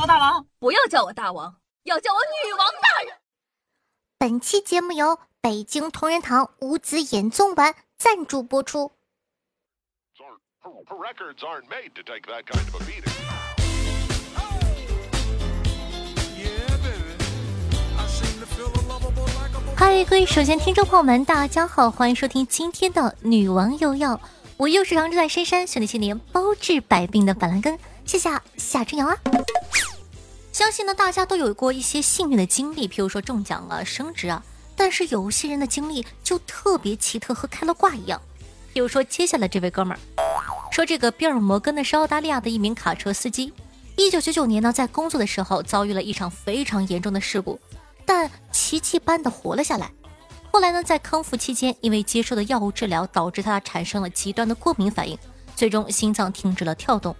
我大王，不要叫我大王，要叫我女王大人。本期节目由北京同仁堂五子演奏丸赞助播出。嗨，各位首先听众朋友们，大家好，欢迎收听今天的女王又要，我又是常住在深山，修炼千年，包治百病的板蓝根，谢谢夏春瑶啊。相信呢，大家都有过一些幸运的经历，譬如说中奖啊、升职啊。但是有些人的经历就特别奇特，和开了挂一样。比如说接下来这位哥们儿，说这个比尔摩根呢是澳大利亚的一名卡车司机。一九九九年呢，在工作的时候遭遇了一场非常严重的事故，但奇迹般的活了下来。后来呢，在康复期间，因为接受的药物治疗导致他产生了极端的过敏反应，最终心脏停止了跳动。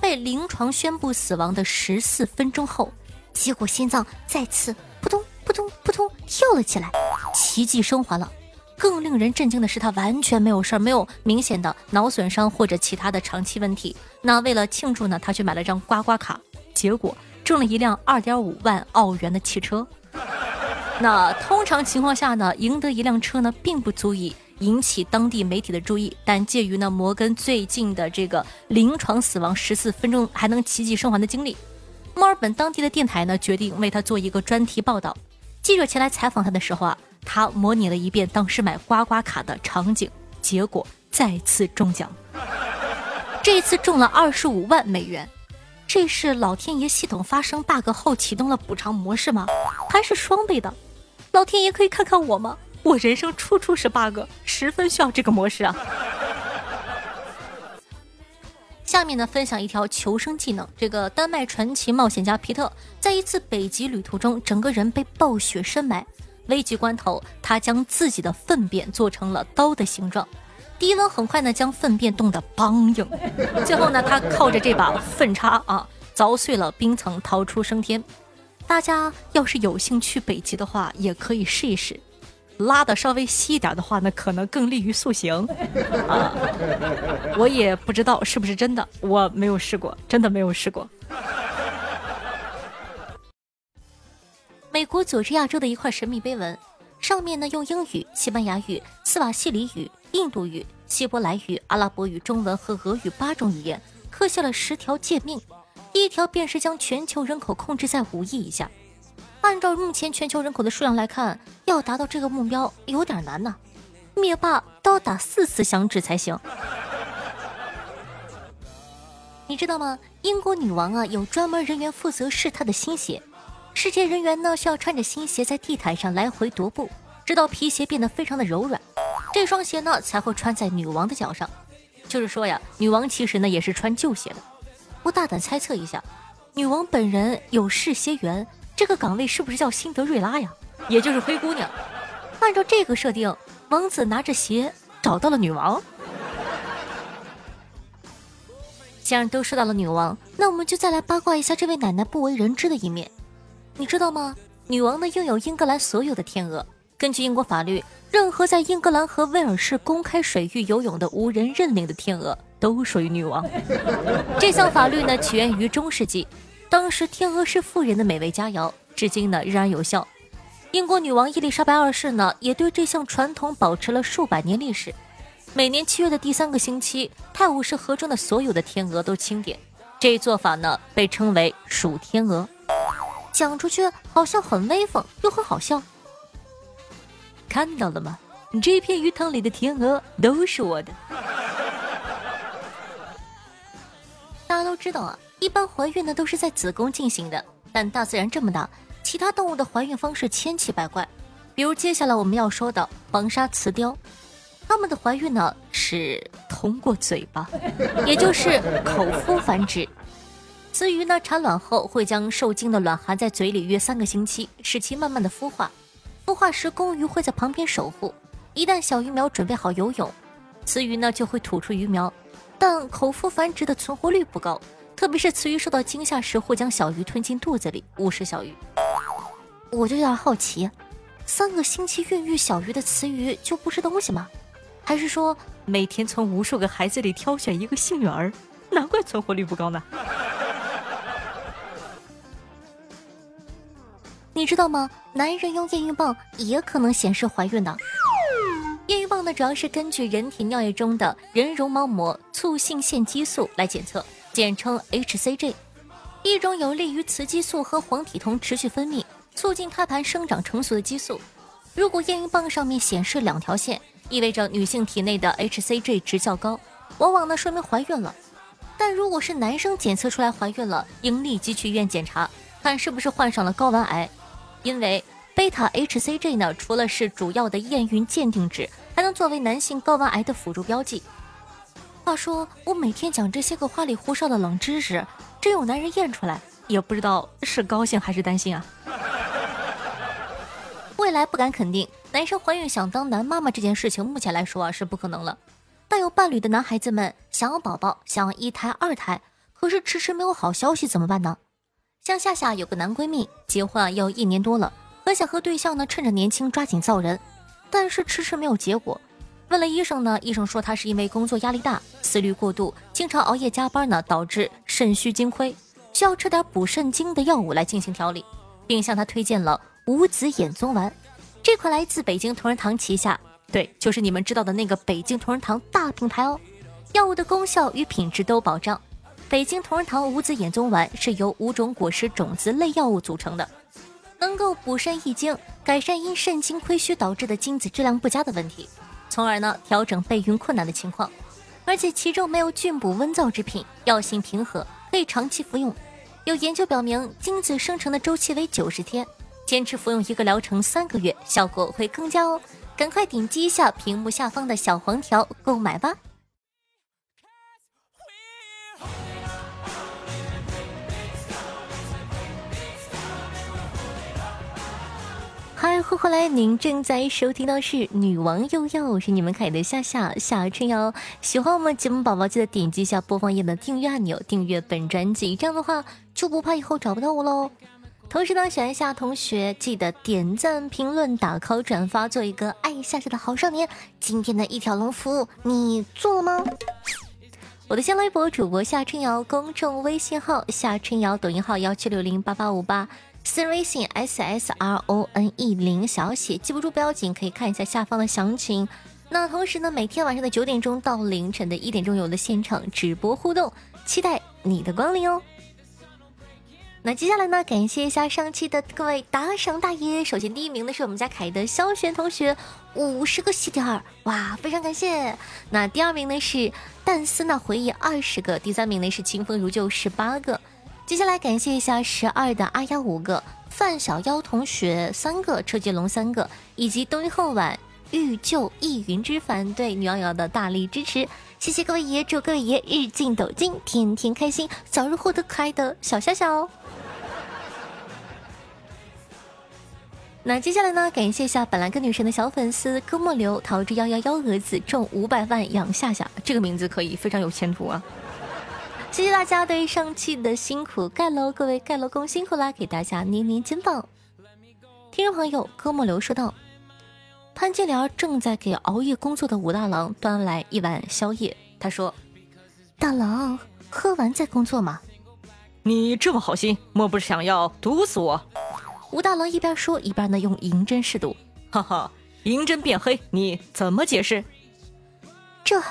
被临床宣布死亡的十四分钟后，结果心脏再次扑通扑通扑通跳了起来，奇迹生还了。更令人震惊的是，他完全没有事儿，没有明显的脑损伤或者其他的长期问题。那为了庆祝呢，他去买了张刮刮卡，结果中了一辆二点五万澳元的汽车。那通常情况下呢，赢得一辆车呢，并不足以。引起当地媒体的注意，但介于呢摩根最近的这个临床死亡十四分钟还能奇迹生还的经历，墨尔本当地的电台呢决定为他做一个专题报道。记者前来采访他的时候啊，他模拟了一遍当时买刮刮卡的场景，结果再次中奖，这次中了二十五万美元。这是老天爷系统发生 bug 后启动了补偿模式吗？还是双倍的？老天爷可以看看我吗？我人生处处是 bug，十分需要这个模式啊！下面呢，分享一条求生技能。这个丹麦传奇冒险家皮特，在一次北极旅途中，整个人被暴雪深埋。危急关头，他将自己的粪便做成了刀的形状，低温很快呢，将粪便冻得梆硬。最后呢，他靠着这把粪叉啊，凿碎了冰层，逃出升天。大家要是有兴趣北极的话，也可以试一试。拉的稍微稀一点的话呢，可能更利于塑形啊。我也不知道是不是真的，我没有试过，真的没有试过。美国佐治亚州的一块神秘碑文，上面呢用英语、西班牙语、斯瓦西里语、印度语、希伯来语、阿拉伯语、中文和俄语八种语言刻下了十条诫命，第一条便是将全球人口控制在五亿以下。按照目前全球人口的数量来看，要达到这个目标有点难呢。灭霸都要打四次响指才行。你知道吗？英国女王啊，有专门人员负责试她的新鞋。试鞋人员呢，需要穿着新鞋在地毯上来回踱步，直到皮鞋变得非常的柔软，这双鞋呢才会穿在女王的脚上。就是说呀，女王其实呢也是穿旧鞋的。我大胆猜测一下，女王本人有试鞋员。这个岗位是不是叫辛德瑞拉呀？也就是灰姑娘。按照这个设定，王子拿着鞋找到了女王。既然都说到了女王，那我们就再来八卦一下这位奶奶不为人知的一面。你知道吗？女王呢拥有英格兰所有的天鹅。根据英国法律，任何在英格兰和威尔士公开水域游泳的无人认领的天鹅都属于女王。这项法律呢起源于中世纪。当时天鹅是富人的美味佳肴，至今呢仍然有效。英国女王伊丽莎白二世呢也对这项传统保持了数百年历史。每年七月的第三个星期，泰晤士河中的所有的天鹅都清点。这一做法呢被称为数天鹅。讲出去好像很威风，又很好笑。看到了吗？这片鱼塘里的天鹅都是我的。大家都知道啊。一般怀孕呢都是在子宫进行的，但大自然这么大，其他动物的怀孕方式千奇百怪。比如接下来我们要说的黄沙雌雕，它们的怀孕呢是通过嘴巴，也就是口孵繁殖。雌鱼呢产卵后会将受精的卵含在嘴里约三个星期，使其慢慢的孵化。孵化时公鱼会在旁边守护，一旦小鱼苗准备好游泳，雌鱼呢就会吐出鱼苗。但口孵繁殖的存活率不高。特别是雌鱼受到惊吓时，会将小鱼吞进肚子里，误食小鱼。我就有点好奇，三个星期孕育小鱼的雌鱼就不是东西吗？还是说每天从无数个孩子里挑选一个幸运儿，难怪存活率不高呢？你知道吗？男人用验孕棒也可能显示怀孕的。验孕棒呢，主要是根据人体尿液中的人绒毛膜促性腺激素来检测，简称 HCG，一种有利于雌激素和黄体酮持续分泌、促进胎盘生长成熟的激素。如果验孕棒上面显示两条线，意味着女性体内的 HCG 值较高，往往呢说明怀孕了。但如果是男生检测出来怀孕了，应立即去医院检查，看是不是患上了睾丸癌，因为贝塔 HCG 呢，除了是主要的验孕鉴定值，还能作为男性睾丸癌的辅助标记。话说，我每天讲这些个花里胡哨的冷知识，真有男人验出来，也不知道是高兴还是担心啊。未来不敢肯定，男生怀孕想当男妈妈这件事情，目前来说啊是不可能了。但有伴侣的男孩子们想要宝宝，想要一胎、二胎，可是迟迟没有好消息怎么办呢？像夏夏有个男闺蜜，结婚啊要一年多了，很想和对象呢趁着年轻抓紧造人，但是迟迟没有结果。问了医生呢，医生说他是因为工作压力大、思虑过度、经常熬夜加班呢，导致肾虚精亏，需要吃点补肾精的药物来进行调理，并向他推荐了五子衍宗丸，这款来自北京同仁堂旗下。对，就是你们知道的那个北京同仁堂大品牌哦，药物的功效与品质都有保障。北京同仁堂五子衍宗丸是由五种果实种子类药物组成的，能够补肾益精，改善因肾精亏虚导致的精子质量不佳的问题，从而呢调整备孕困难的情况。而且其中没有菌补温燥之品，药性平和，可以长期服用。有研究表明，精子生成的周期为九十天，坚持服用一个疗程三个月，效果会更加哦。赶快点击一下屏幕下方的小黄条购买吧！嗨，欢迎来！您正在收听到是《女王又要》，我是你们可爱的夏夏夏春瑶。喜欢我们节目宝宝，记得点击一下播放页的订阅按钮，订阅本专辑，这样的话就不怕以后找不到我喽。同时呢，喜欢夏同学记得点赞、评论、打 call、转发，做一个爱夏夏的好少年。今天的一条龙服务你做了吗？我的新浪微博主播夏春瑶，公众微信号夏春瑶，抖音号幺七六零八八五八，私人微信 s s r o n e 零小写，记不住不要紧，可以看一下下方的详情。那同时呢，每天晚上的九点钟到凌晨的一点钟有的现场直播互动，期待你的光临哦。那接下来呢？感谢一下上期的各位打赏大爷。首先第一名的是我们家凯的肖璇同学，五十个喜点儿，哇，非常感谢。那第二名呢是淡思那回忆二十个，第三名呢是清风如旧十八个。接下来感谢一下十二的阿丫五个，范小妖同学三个，车接龙三个，以及冬日后晚欲救一云之凡对女瑶瑶的大力支持。谢谢各位爷，祝各位爷日进斗金，天天开心，早日获得可爱的小夏夏哦。那接下来呢？感谢一下本来跟女神的小粉丝哥莫流桃之夭夭幺蛾子中五百万养夏夏，这个名字可以非常有前途啊！谢谢大家对上期的辛苦盖楼，各位盖楼工辛苦啦！给大家捏捏肩膀。听众朋友哥莫流说道：“潘金莲正在给熬夜工作的武大郎端来一碗宵夜，他说：大郎喝完再工作嘛。你这么好心，莫不是想要毒死我？”武大郎一边说一边呢用银针试毒，哈哈，银针变黑，你怎么解释？这，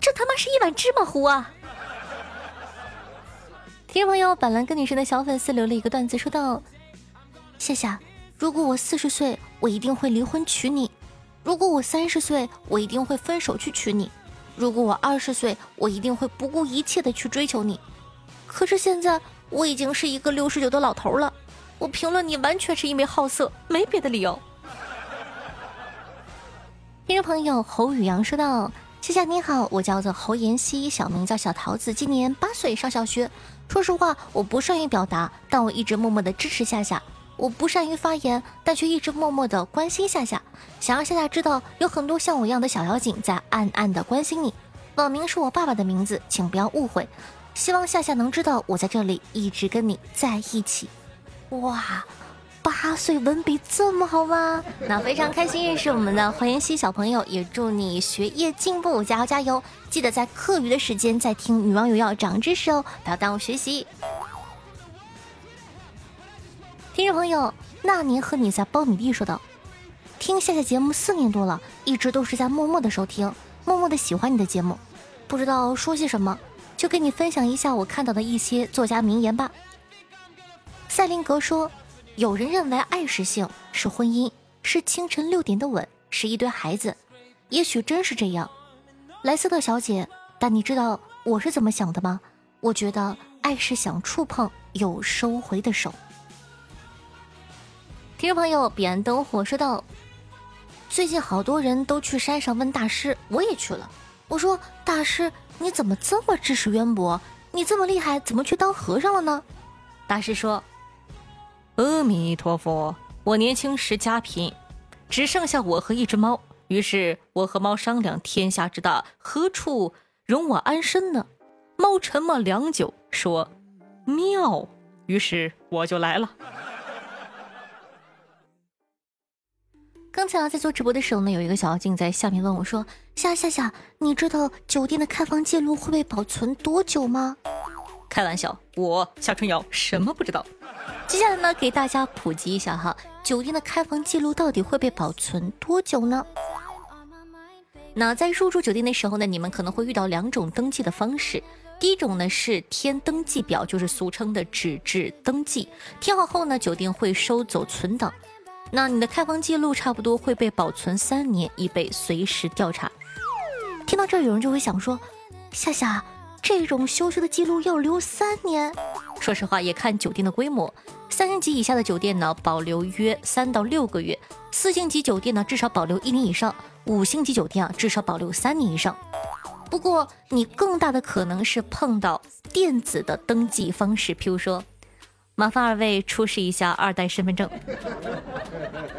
这他妈是一碗芝麻糊啊！听众朋友，板蓝根女神的小粉丝留了一个段子，说道：夏夏，如果我四十岁，我一定会离婚娶你；如果我三十岁，我一定会分手去娶你；如果我二十岁，我一定会不顾一切的去追求你。可是现在，我已经是一个六十九的老头了。我评论你完全是因为好色，没别的理由。听众朋友侯宇阳说道：“夏夏你好，我叫做侯妍希，小名叫小桃子，今年八岁，上小学。说实话，我不善于表达，但我一直默默的支持夏夏。我不善于发言，但却一直默默的关心夏夏。想让夏夏知道，有很多像我一样的小妖精在暗暗的关心你。网名是我爸爸的名字，请不要误会。希望夏夏能知道，我在这里一直跟你在一起。”哇，八岁文笔这么好吗？那非常开心认识我们的黄妍希小朋友，也祝你学业进步，加油加油！记得在课余的时间再听《女王有药》长知识哦，不要耽误学习。听众朋友，那年和你在苞米地说道：“听夏夏节目四年多了，一直都是在默默的收听，默默的喜欢你的节目，不知道说些什么，就跟你分享一下我看到的一些作家名言吧。”赛林格说：“有人认为爱是性，是婚姻，是清晨六点的吻，是一堆孩子，也许真是这样。”莱斯特小姐，但你知道我是怎么想的吗？我觉得爱是想触碰又收回的手。听众朋友，彼岸灯火说道：“最近好多人都去山上问大师，我也去了。我说大师，你怎么这么知识渊博？你这么厉害，怎么去当和尚了呢？”大师说：“阿弥陀佛，我年轻时家贫，只剩下我和一只猫。于是我和猫商量，天下之大，何处容我安身呢？猫沉默良久，说：妙。于是我就来了。”刚才啊，在做直播的时候呢，有一个小妖精在下面问我说：“夏夏夏，你知道酒店的开房记录会被保存多久吗？”开玩笑，我夏春瑶什么不知道。接下来呢，给大家普及一下哈，酒店的开房记录到底会被保存多久呢？那在入住酒店的时候呢，你们可能会遇到两种登记的方式。第一种呢是填登记表，就是俗称的纸质登记，填好后呢，酒店会收走存档。那你的开房记录差不多会被保存三年，以备随时调查。听到这儿，有人就会想说：夏夏，这种羞羞的记录要留三年？说实话，也看酒店的规模。三星级以下的酒店呢，保留约三到六个月；四星级酒店呢，至少保留一年以上；五星级酒店啊，至少保留三年以上。不过，你更大的可能是碰到电子的登记方式，譬如说。麻烦二位出示一下二代身份证。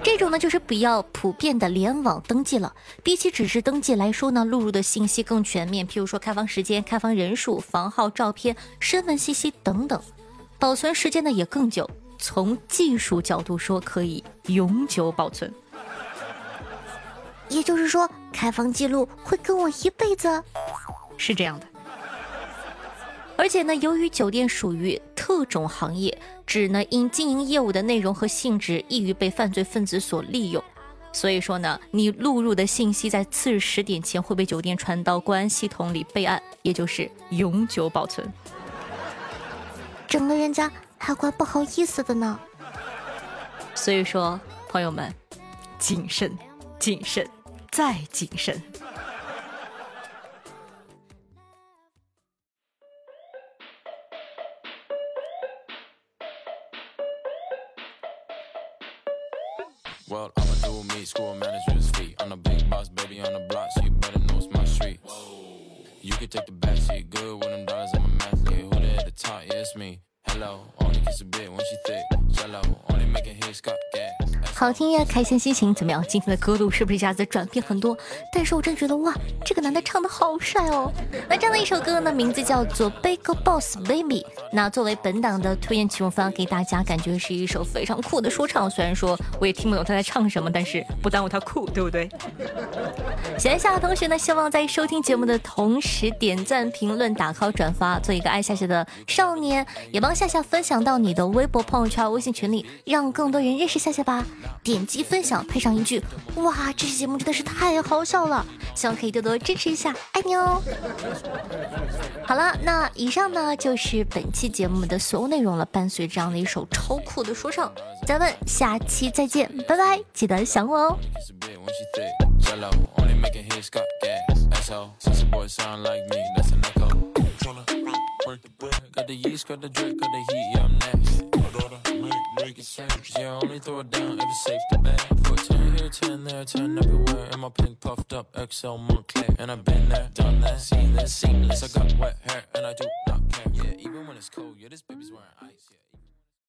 这种呢，就是比较普遍的联网登记了。比起纸质登记来说呢，录入的信息更全面，譬如说开房时间、开房人数、房号、照片、身份信息等等，保存时间呢也更久。从技术角度说，可以永久保存。也就是说，开房记录会跟我一辈子？是这样的。而且呢，由于酒店属于特种行业，只呢因经营业务的内容和性质易于被犯罪分子所利用，所以说呢，你录入的信息在次日十点前会被酒店传到公安系统里备案，也就是永久保存。整个人家还怪不好意思的呢。所以说，朋友们，谨慎，谨慎，再谨慎。You can take the back seat, good with them dollars, I'm a mathlete. Who there at the top? Yeah, it's me. Hello, only kiss a bit when she thick. Jello, only making hits, got gas. 好听呀，开心心情怎么样？今天的歌路是不是一下子转变很多？但是我真觉得哇，这个男的唱的好帅哦！那这样的一首歌呢，名字叫做《Big Boss Baby》。那作为本档的推荐曲目方，给大家感觉是一首非常酷的说唱。虽然说我也听不懂他在唱什么，但是不耽误他酷，对不对？喜欢夏夏同学呢，希望在收听节目的同时点赞、评论、打 call、转发，做一个爱夏夏的少年，也帮夏夏分享到你的微博、朋友圈、微信群里，让更多人认识夏夏吧。点击分享，配上一句“哇，这期节目真的是太好笑了”，希望可以多多支持一下，爱你哦。好了，那以上呢就是本期节目的所有内容了。伴随这样的一首超酷的说唱，咱们下期再见，拜拜，记得想我哦。Yeah, only throw it down if it's safe to bang. Put 10 here, 10 there, 10 everywhere. And my pink puffed up XL Montclair. And I've been there, done that, seen this, seamless. I got wet hair and I do not care. Yeah, even when it's cold, yeah, this baby's wearing ice. Yeah.